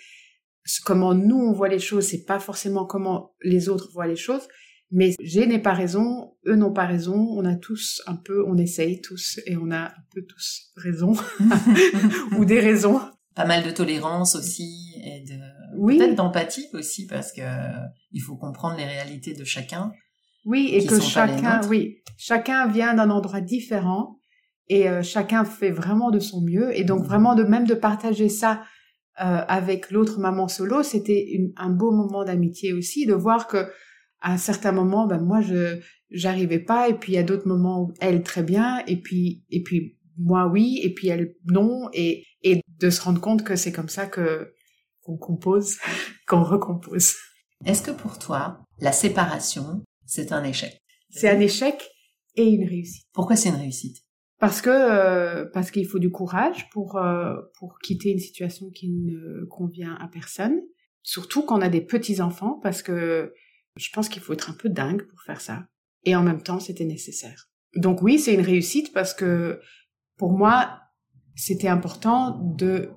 I: comment nous on voit les choses, c'est pas forcément comment les autres voient les choses. Mais j'ai n'ai pas raison, eux n'ont pas raison, on a tous un peu, on essaye tous et on a un peu tous raison ou des raisons.
H: Pas mal de tolérance aussi et de oui. peut-être d'empathie aussi parce que il faut comprendre les réalités de chacun.
I: Oui, et que chacun, oui, chacun vient d'un endroit différent et euh, chacun fait vraiment de son mieux et donc mmh. vraiment de même de partager ça euh, avec l'autre maman solo, c'était un beau moment d'amitié aussi de voir que à un certain moment, ben moi je j'arrivais pas, et puis a d'autres moments elle très bien, et puis et puis moi oui, et puis elle non, et et de se rendre compte que c'est comme ça que qu'on compose, qu'on recompose.
H: Est-ce que pour toi, la séparation, c'est un échec?
I: C'est un échec et une réussite.
H: Pourquoi c'est une réussite?
I: Parce que euh, parce qu'il faut du courage pour euh, pour quitter une situation qui ne convient à personne, surtout quand on a des petits enfants, parce que je pense qu'il faut être un peu dingue pour faire ça. Et en même temps, c'était nécessaire. Donc oui, c'est une réussite parce que pour moi, c'était important de,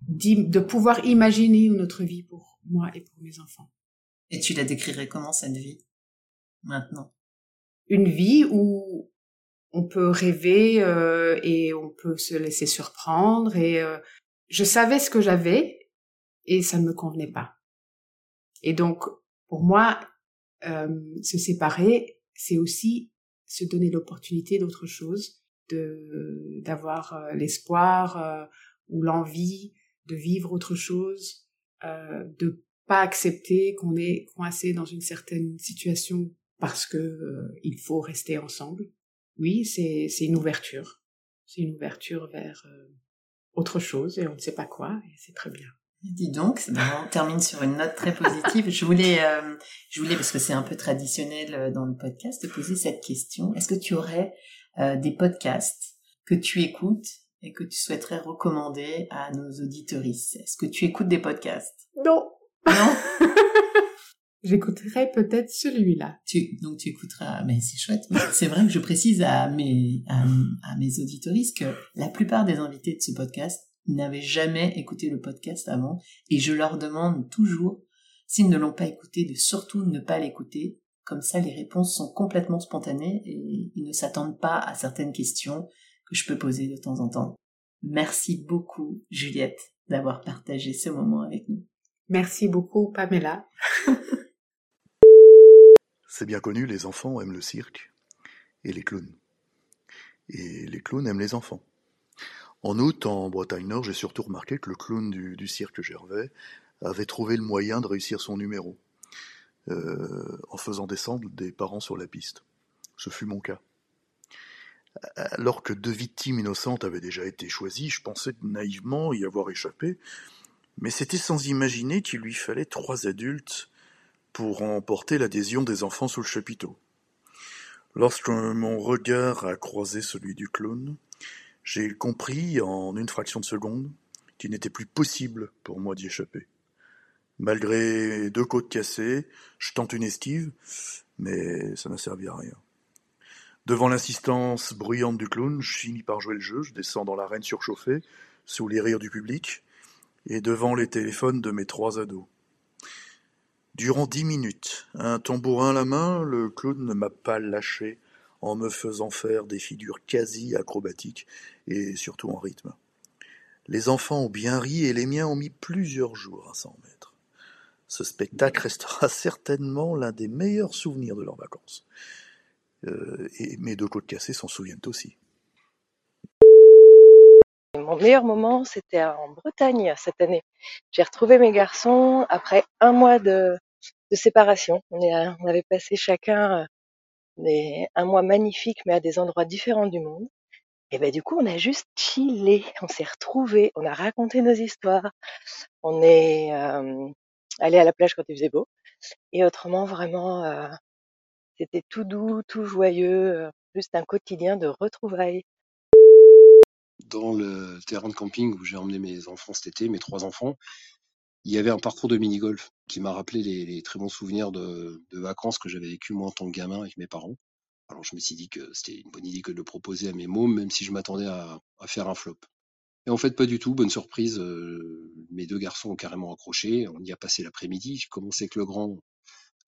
I: de pouvoir imaginer notre vie pour moi et pour mes enfants.
H: Et tu la décrirais comment cette vie maintenant?
I: Une vie où on peut rêver euh, et on peut se laisser surprendre et euh, je savais ce que j'avais et ça ne me convenait pas. Et donc pour moi, euh, se séparer, c'est aussi se donner l'opportunité d'autre chose, d'avoir euh, l'espoir euh, ou l'envie de vivre autre chose, euh, de pas accepter qu'on est coincé dans une certaine situation parce que il faut rester ensemble. Oui, c'est c'est une ouverture, c'est une ouverture vers autre chose et on ne sait pas quoi et c'est très bien.
H: Dis donc, on termine sur une note très positive. Je voulais, je voulais parce que c'est un peu traditionnel dans le podcast, te poser cette question. Est-ce que tu aurais euh, des podcasts que tu écoutes et que tu souhaiterais recommander à nos auditoristes Est-ce que tu écoutes des podcasts?
I: Non.
H: Non?
I: J'écouterai peut-être celui-là.
H: Tu, donc tu écouteras, mais c'est chouette. C'est vrai que je précise à mes, à, à mes auditoristes que la plupart des invités de ce podcast n'avaient jamais écouté le podcast avant et je leur demande toujours, s'ils ne l'ont pas écouté, de surtout ne pas l'écouter. Comme ça, les réponses sont complètement spontanées et ils ne s'attendent pas à certaines questions que je peux poser de temps en temps. Merci beaucoup, Juliette, d'avoir partagé ce moment avec nous.
I: Merci beaucoup, Pamela.
A: C'est bien connu, les enfants aiment le cirque et les clowns. Et les clowns aiment les enfants. En août, en Bretagne Nord, j'ai surtout remarqué que le clown du, cirque Gervais avait trouvé le moyen de réussir son numéro, euh, en faisant descendre des parents sur la piste. Ce fut mon cas. Alors que deux victimes innocentes avaient déjà été choisies, je pensais naïvement y avoir échappé, mais c'était sans imaginer qu'il lui fallait trois adultes pour emporter l'adhésion des enfants sous le chapiteau. Lorsque mon regard a croisé celui du clown, j'ai compris en une fraction de seconde qu'il n'était plus possible pour moi d'y échapper. Malgré deux côtes cassées, je tente une esquive, mais ça n'a servi à rien. Devant l'insistance bruyante du clown, je finis par jouer le jeu, je descends dans l'arène surchauffée, sous les rires du public, et devant les téléphones de mes trois ados. Durant dix minutes, un tambourin à la main, le clown ne m'a pas lâché en me faisant faire des figures quasi acrobatiques et surtout en rythme. Les enfants ont bien ri et les miens ont mis plusieurs jours à s'en mettre. Ce spectacle restera certainement l'un des meilleurs souvenirs de leurs vacances. Euh, et mes deux côtes cassées s'en souviennent aussi.
B: Mon meilleur moment, c'était en Bretagne cette année. J'ai retrouvé mes garçons après un mois de, séparation. On, avait passé chacun euh, un mois magnifique, mais à des endroits différents du monde. Et ben du coup, on a juste chillé, on s'est retrouvés, on a raconté nos histoires, on est euh, allé à la plage quand il faisait beau. Et autrement, vraiment, euh, c'était tout doux, tout joyeux, euh, juste un quotidien de retrouvailles.
C: Dans le terrain de camping où j'ai emmené mes enfants cet été, mes trois enfants, il y avait un parcours de mini-golf qui m'a rappelé les, très bons souvenirs de, vacances que j'avais vécu moi en tant que gamin avec mes parents. Alors je me suis dit que c'était une bonne idée que de le proposer à mes mômes, même si je m'attendais à faire un flop. Et en fait, pas du tout. Bonne surprise, euh, mes deux garçons ont carrément accroché. On y a passé l'après-midi. J'ai commencé avec le grand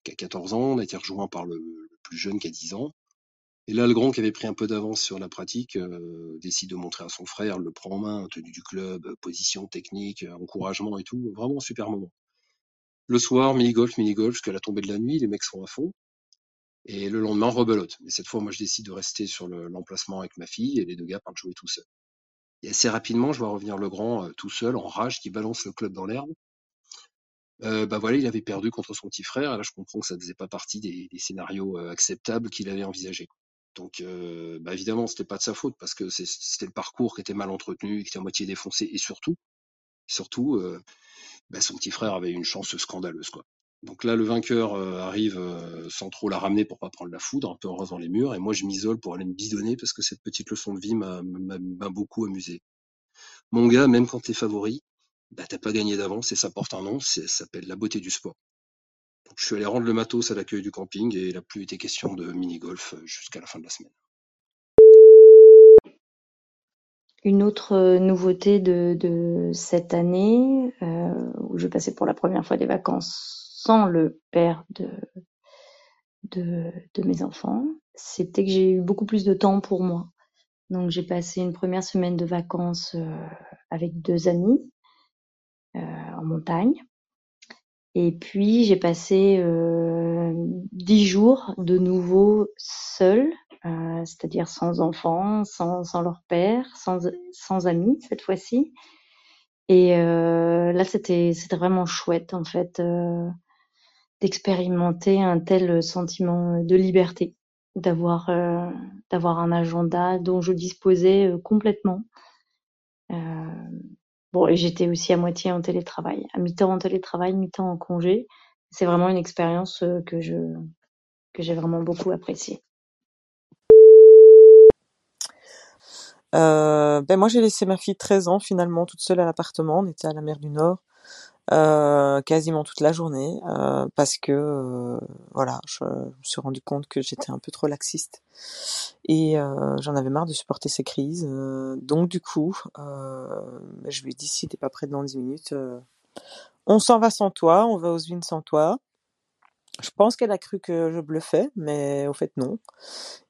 C: qui a 14 ans. On a été rejoint par le, plus jeune qui a 10 ans. Et là, le grand qui avait pris un peu d'avance sur la pratique euh, décide de montrer à son frère, le prend en main, tenue du club, position technique, encouragement et tout. Vraiment super moment. Le soir, mini-golf, mini-golf, jusqu'à la tombée de la nuit, les mecs sont à fond. Et le lendemain, rebelote. Mais cette fois, moi, je décide de rester sur le- l'emplacement avec ma fille et les deux gars partent jouer tout seuls. Et assez rapidement, je vois revenir le grand euh, tout seul, en rage, qui balance le club dans l'herbe. Euh, bah voilà, il avait perdu contre son petit frère. Et là, je comprends que ça ne faisait pas partie des, scénarios euh, acceptables qu'il avait envisagés. Donc, euh, bah évidemment, c'était pas de sa faute parce que c'était le parcours qui était mal entretenu, qui était à moitié défoncé, et surtout, surtout, euh, bah, son petit frère avait une chance scandaleuse, quoi. Donc là, le vainqueur euh, arrive euh, sans trop la ramener pour pas prendre la foudre, un peu en rasant les murs, et moi je m'isole pour aller me bidonner parce que cette petite leçon de vie m'a beaucoup amusé. Mon gars, même quand t'es favori, bah t'as pas gagné d'avance et ça porte un nom, ça s'appelle la beauté du sport. Donc je suis allé rendre le matos à l'accueil du camping et il a plus été question de mini-golf euh, jusqu'à la fin de la semaine.
D: Une autre nouveauté de, cette année, où je passais pour la première fois des vacances sans le père de, de, mes enfants, c'était que j'ai eu beaucoup plus de temps pour moi. Donc j'ai passé une première semaine de vacances euh, avec deux amis euh, en montagne. Et puis j'ai passé euh, dix jours de nouveau seule, c'est-à-dire sans enfants, sans, sans leur père, sans, sans amis cette fois-ci. Et là c'était c'était vraiment chouette en fait d'expérimenter un tel sentiment de liberté, d'avoir euh, d'avoir un agenda dont je disposais euh, complètement. Euh, Bon, et j'étais aussi à moitié en télétravail, à mi-temps en télétravail, mi-temps en congé. C'est vraiment une expérience euh, que je que j'ai vraiment beaucoup appréciée.
E: Euh, ben moi j'ai laissé ma fille de 13 ans finalement toute seule à l'appartement, on était à la mer du Nord euh, quasiment toute la journée euh, parce que euh, voilà, je me suis rendu compte que j'étais un peu trop laxiste et j'en avais marre de supporter ces crises. donc du coup, je lui ai dit si t'es pas prêt dans 10 minutes, on s'en va sans toi, on va aux Unes sans toi. Je pense qu'elle a cru que je bluffais, mais au fait non.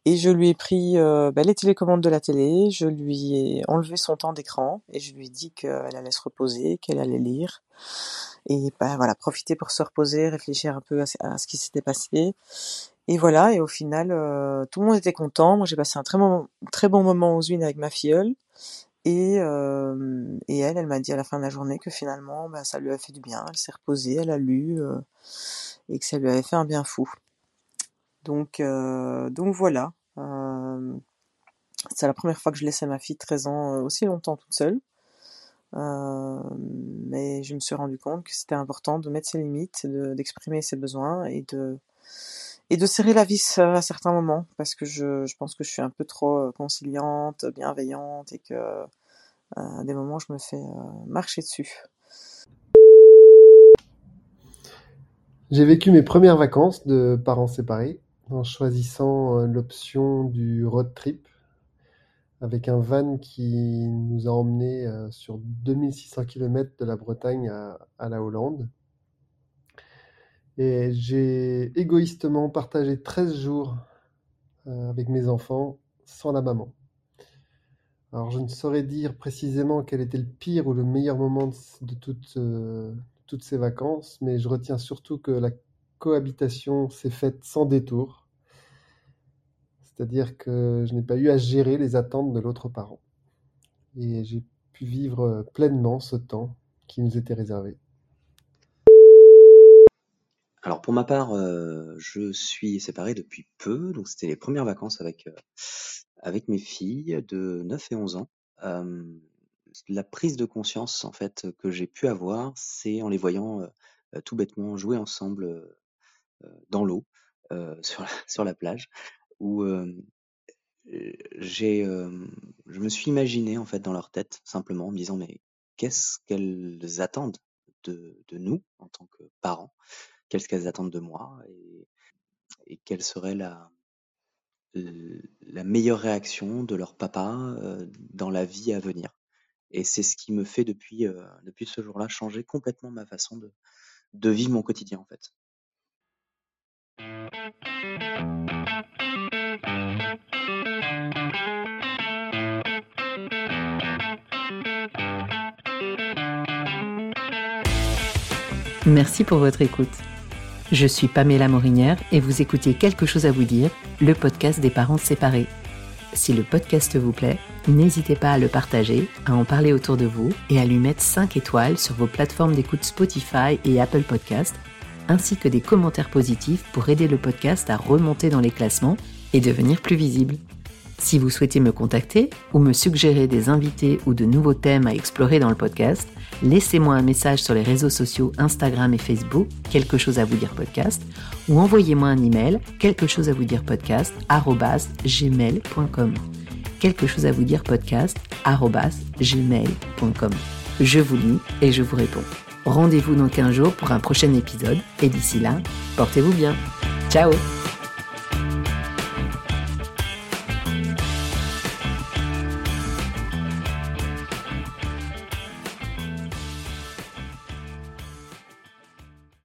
E: Et je lui ai pris euh, bah, les télécommandes de la télé, je lui ai enlevé son temps d'écran et je lui ai dit qu'elle allait se reposer, qu'elle allait lire et bah, voilà profiter pour se reposer, réfléchir un peu à, ce- qui s'était passé. Et voilà, et au final, euh, tout le monde était content. Moi, j'ai passé un très bon, très bon moment aux Unes avec ma filleule. Et, euh, et elle, elle m'a dit à la fin de la journée que finalement, bah, ça lui a fait du bien. Elle s'est reposée, elle a lu euh, et que ça lui avait fait un bien fou. Donc, euh, donc voilà. Euh, c'est la première fois que je laissais ma fille de 13 ans euh, aussi longtemps toute seule. Mais je me suis rendu compte que c'était important de mettre ses limites, de- d'exprimer ses besoins et de, et de serrer la vis à certains moments parce que je, je pense que je suis un peu trop conciliante, bienveillante et que à des moments je me fais marcher dessus.
F: J'ai vécu mes premières vacances de parents séparés en choisissant l'option du road trip avec un van qui nous a emmenés sur 2600 km de la Bretagne à, la Hollande. Et j'ai égoïstement partagé 13 jours avec mes enfants sans la maman. Alors je ne saurais dire précisément quel était le pire ou le meilleur moment de toutes, toutes ces vacances, mais je retiens surtout que la cohabitation s'est faite sans détour c'est-à-dire que je n'ai pas eu à gérer les attentes de l'autre parent. Et j'ai pu vivre euh, pleinement ce temps qui nous était réservé.
G: Alors pour ma part, euh, je suis séparé depuis peu, donc c'était les premières vacances avec, euh, avec mes filles de 9 et 11 ans. La prise de conscience en fait que j'ai pu avoir, c'est en les voyant tout bêtement jouer ensemble dans l'eau sur la, plage où j'ai, je me suis imaginé en fait dans leur tête simplement en me disant mais qu'est-ce qu'elles attendent de, nous en tant que parents? Qu'est-ce qu'elles attendent de moi? Et, quelle serait la meilleure réaction de leur papa dans la vie à venir? Et c'est ce qui me fait depuis, ce jour-là changer complètement ma façon de, de vivre mon quotidien en fait.
H: Merci pour votre écoute. Je suis Pamela Morinière et vous écoutez Quelque chose à vous dire, le podcast des parents séparés. Si le podcast vous plaît, n'hésitez pas à le partager, à en parler autour de vous et à lui mettre 5 étoiles sur vos plateformes d'écoute Spotify et Apple Podcast, ainsi que des commentaires positifs pour aider le podcast à remonter dans les classements et devenir plus visible. Si vous souhaitez me contacter ou me suggérer des invités ou de nouveaux thèmes à explorer dans le podcast, laissez-moi un message sur les réseaux sociaux Instagram et Facebook, quelque chose à vous dire podcast, ou envoyez-moi un email, quelque chose à vous dire podcast, gmail.com. Quelque chose à vous dire podcast, gmail.com. Je vous lis et je vous réponds. Rendez-vous dans 15 jours pour un prochain épisode, et d'ici là, portez-vous bien. Ciao